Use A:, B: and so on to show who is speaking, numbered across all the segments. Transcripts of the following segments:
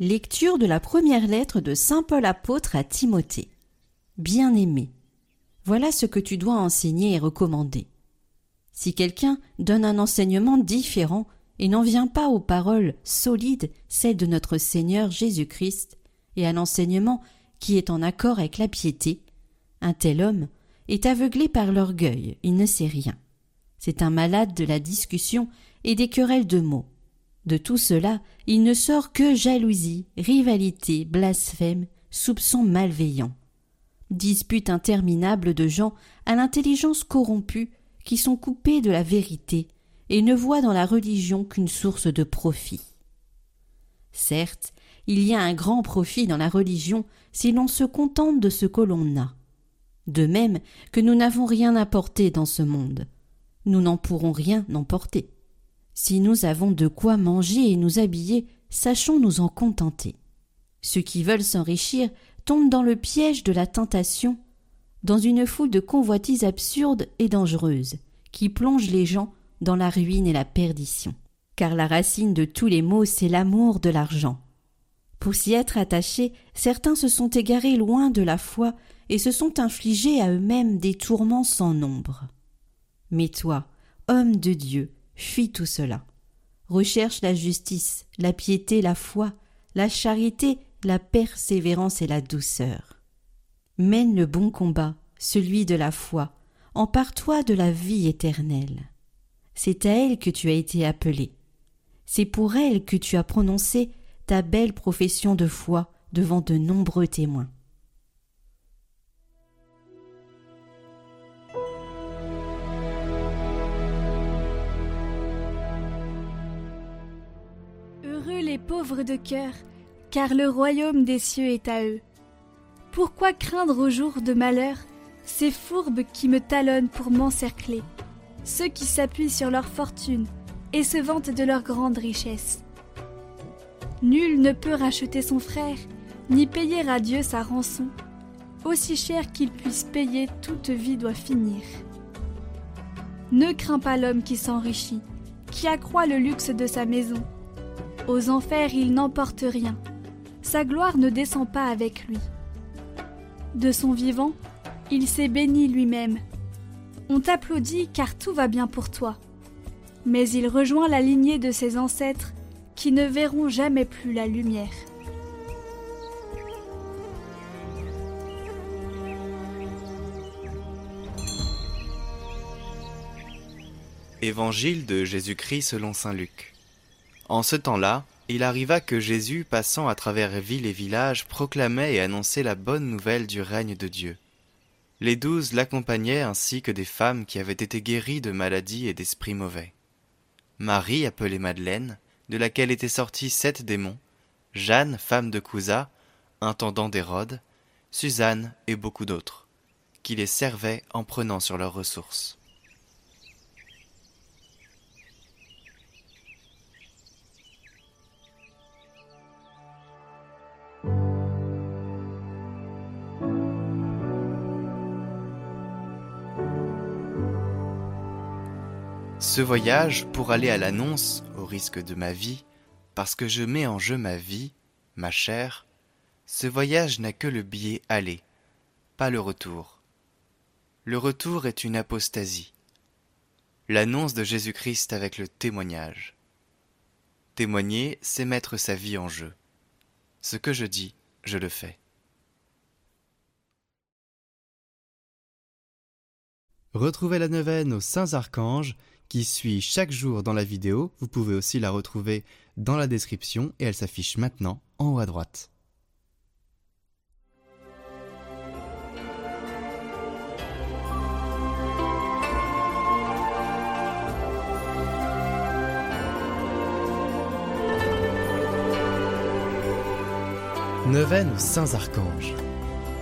A: Lecture de la première lettre de Saint Paul apôtre à Timothée. Bien-aimé, voilà ce que tu dois enseigner et recommander. Si quelqu'un donne un enseignement différent et n'en vient pas aux paroles solides, celles de notre Seigneur Jésus-Christ, et à l'enseignement qui est en accord avec la piété, un tel homme est aveuglé par l'orgueil, il ne sait rien. C'est un malade de la discussion et des querelles de mots. De tout cela, il ne sort que jalousie, rivalité, blasphème, soupçons malveillants. Disputes interminables de gens à l'intelligence corrompue qui sont coupés de la vérité et ne voient dans la religion qu'une source de profit. Certes, il y a un grand profit dans la religion si l'on se contente de ce que l'on a. De même que nous n'avons rien porter dans ce monde, nous n'en pourrons rien emporter. Si nous avons de quoi manger et nous habiller, sachons nous en contenter. Ceux qui veulent s'enrichir tombent dans le piège de la tentation, dans une foule de convoitises absurdes et dangereuses, qui plongent les gens dans la ruine et la perdition. Car la racine de tous les maux, c'est l'amour de l'argent. Pour s'y être attachés, certains se sont égarés loin de la foi et se sont infligés à eux-mêmes des tourments sans nombre. Mais toi, homme de Dieu, Fuis tout cela. Recherche la justice, la piété, la foi, la charité, la persévérance et la douceur. Mène le bon combat, celui de la foi, empare-toi de la vie éternelle. C'est à elle que tu as été appelé. C'est pour elle que tu as prononcé ta belle profession de foi devant de nombreux témoins.
B: Pauvres de cœur, car le royaume des cieux est à eux. Pourquoi craindre au jour de malheur ces fourbes qui me talonnent pour m'encercler, ceux qui s'appuient sur leur fortune et se vantent de leur grande richesse? Nul ne peut racheter son frère, ni payer à Dieu sa rançon. Aussi cher qu'il puisse payer, toute vie doit finir. Ne crains pas l'homme qui s'enrichit, qui accroît le luxe de sa maison aux enfers il n'emporte rien. Sa gloire ne descend pas avec lui. De son vivant, il s'est béni lui-même. On t'applaudit car tout va bien pour toi. Mais il rejoint la lignée de ses ancêtres qui ne verront jamais plus la lumière.
C: Évangile de Jésus-Christ selon Saint Luc. En ce temps-là, il arriva que Jésus, passant à travers villes et villages, proclamait et annonçait la bonne nouvelle du règne de Dieu. Les douze l'accompagnaient ainsi que des femmes qui avaient été guéries de maladies et d'esprits mauvais. Marie, appelée Madeleine, de laquelle étaient sortis sept démons, Jeanne, femme de Cousa, intendant d'Hérode, Suzanne et beaucoup d'autres, qui les servaient en prenant sur leurs ressources. Ce voyage pour aller à l'annonce, au risque de ma vie, parce que je mets en jeu ma vie, ma chair, ce voyage n'a que le billet aller, pas le retour. Le retour est une apostasie. L'annonce de Jésus-Christ avec le témoignage. Témoigner, c'est mettre sa vie en jeu. Ce que je dis, je le fais.
D: Retrouvez la neuvaine aux Saints Archanges qui suit chaque jour dans la vidéo. Vous pouvez aussi la retrouver dans la description et elle s'affiche maintenant en haut à droite.
C: Neuvaine aux Saints Archanges.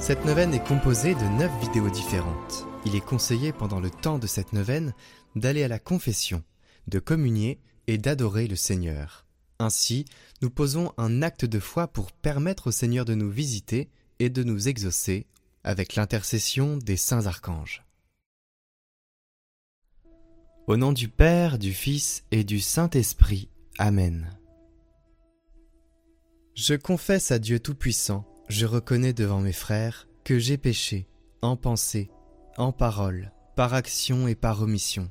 C: Cette neuvaine est composée de neuf vidéos différentes. Il est conseillé pendant le temps de cette neuvaine d'aller à la confession, de communier et d'adorer le Seigneur. Ainsi, nous posons un acte de foi pour permettre au Seigneur de nous visiter et de nous exaucer avec l'intercession des saints archanges. Au nom du Père, du Fils et du Saint-Esprit. Amen. Je confesse à Dieu Tout-Puissant, je reconnais devant mes frères que j'ai péché, en pensée, en parole, par action et par omission.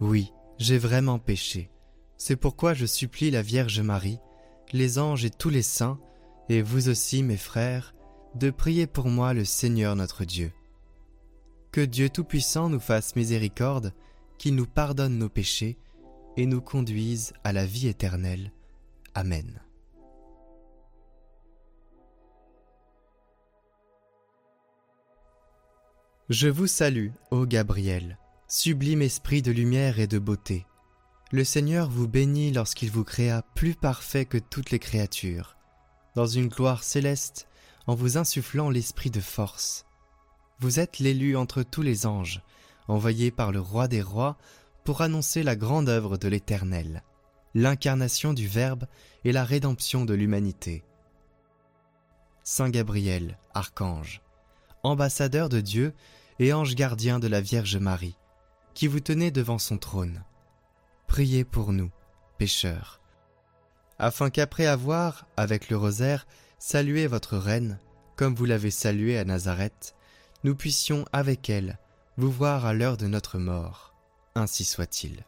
C: Oui, j'ai vraiment péché. C'est pourquoi je supplie la Vierge Marie, les anges et tous les saints, et vous aussi mes frères, de prier pour moi le Seigneur notre Dieu. Que Dieu Tout-Puissant nous fasse miséricorde, qu'il nous pardonne nos péchés et nous conduise à la vie éternelle. Amen. Je vous salue, ô Gabriel, sublime esprit de lumière et de beauté. Le Seigneur vous bénit lorsqu'il vous créa plus parfait que toutes les créatures, dans une gloire céleste, en vous insufflant l'esprit de force. Vous êtes l'élu entre tous les anges, envoyé par le roi des rois pour annoncer la grande œuvre de l'Éternel, l'incarnation du Verbe et la rédemption de l'humanité. Saint Gabriel, archange, ambassadeur de Dieu et ange gardien de la Vierge Marie, qui vous tenez devant son trône. Priez pour nous, pécheurs, afin qu'après avoir, avec le rosaire, salué votre reine, comme vous l'avez saluée à Nazareth, nous puissions avec elle vous voir à l'heure de notre mort. Ainsi soit-il.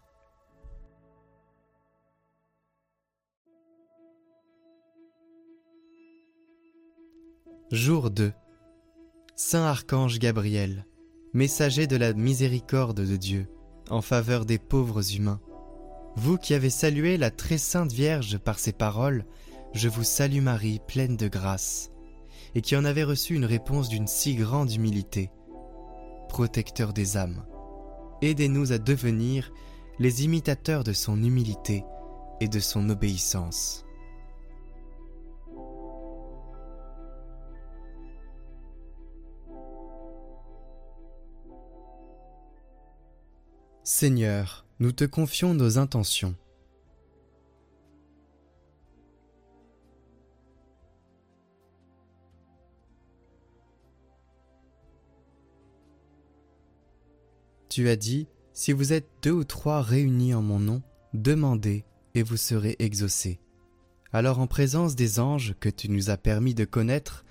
C: Jour 2 Saint Archange Gabriel, messager de la miséricorde de Dieu, en faveur des pauvres humains. Vous qui avez salué la très sainte Vierge par ces paroles, je vous salue Marie, pleine de grâce, et qui en avez reçu une réponse d'une si grande humilité. Protecteur des âmes, aidez-nous à devenir les imitateurs de son humilité et de son obéissance. Seigneur, nous te confions nos intentions. Tu as dit, si vous êtes deux ou trois réunis en mon nom, demandez et vous serez exaucés. Alors en présence des anges que tu nous as permis de connaître,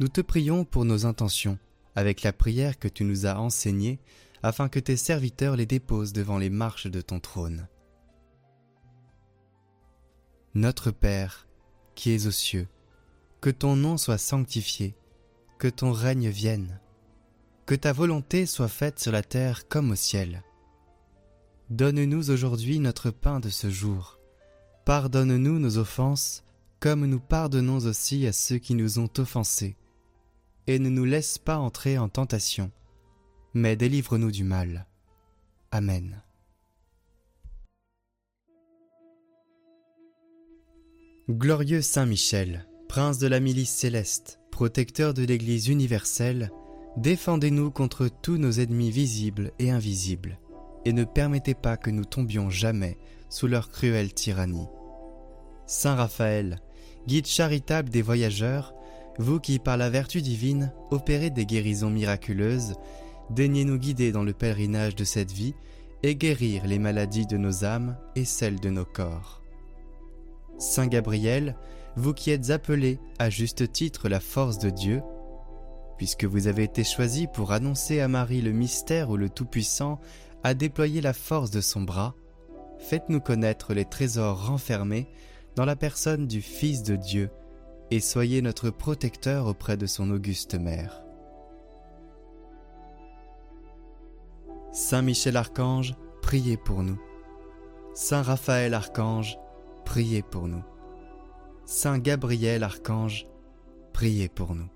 C: nous te prions pour nos intentions, avec la prière que tu nous as enseignée, afin que tes serviteurs les déposent devant les marches de ton trône. Notre Père, qui es aux cieux, que ton nom soit sanctifié, que ton règne vienne que ta volonté soit faite sur la terre comme au ciel. Donne-nous aujourd'hui notre pain de ce jour. Pardonne-nous nos offenses, comme nous pardonnons aussi à ceux qui nous ont offensés. Et ne nous laisse pas entrer en tentation, mais délivre-nous du mal. Amen. Glorieux Saint Michel, prince de la milice céleste, protecteur de l'Église universelle, Défendez-nous contre tous nos ennemis visibles et invisibles, et ne permettez pas que nous tombions jamais sous leur cruelle tyrannie. Saint Raphaël, guide charitable des voyageurs, vous qui par la vertu divine opérez des guérisons miraculeuses, daignez nous guider dans le pèlerinage de cette vie et guérir les maladies de nos âmes et celles de nos corps. Saint Gabriel, vous qui êtes appelé à juste titre la force de Dieu, puisque vous avez été choisi pour annoncer à Marie le mystère où le Tout-Puissant a déployé la force de son bras, faites-nous connaître les trésors renfermés dans la personne du Fils de Dieu, et soyez notre protecteur auprès de son auguste mère. Saint Michel Archange, priez pour nous. Saint Raphaël Archange, priez pour nous. Saint Gabriel Archange, priez pour nous.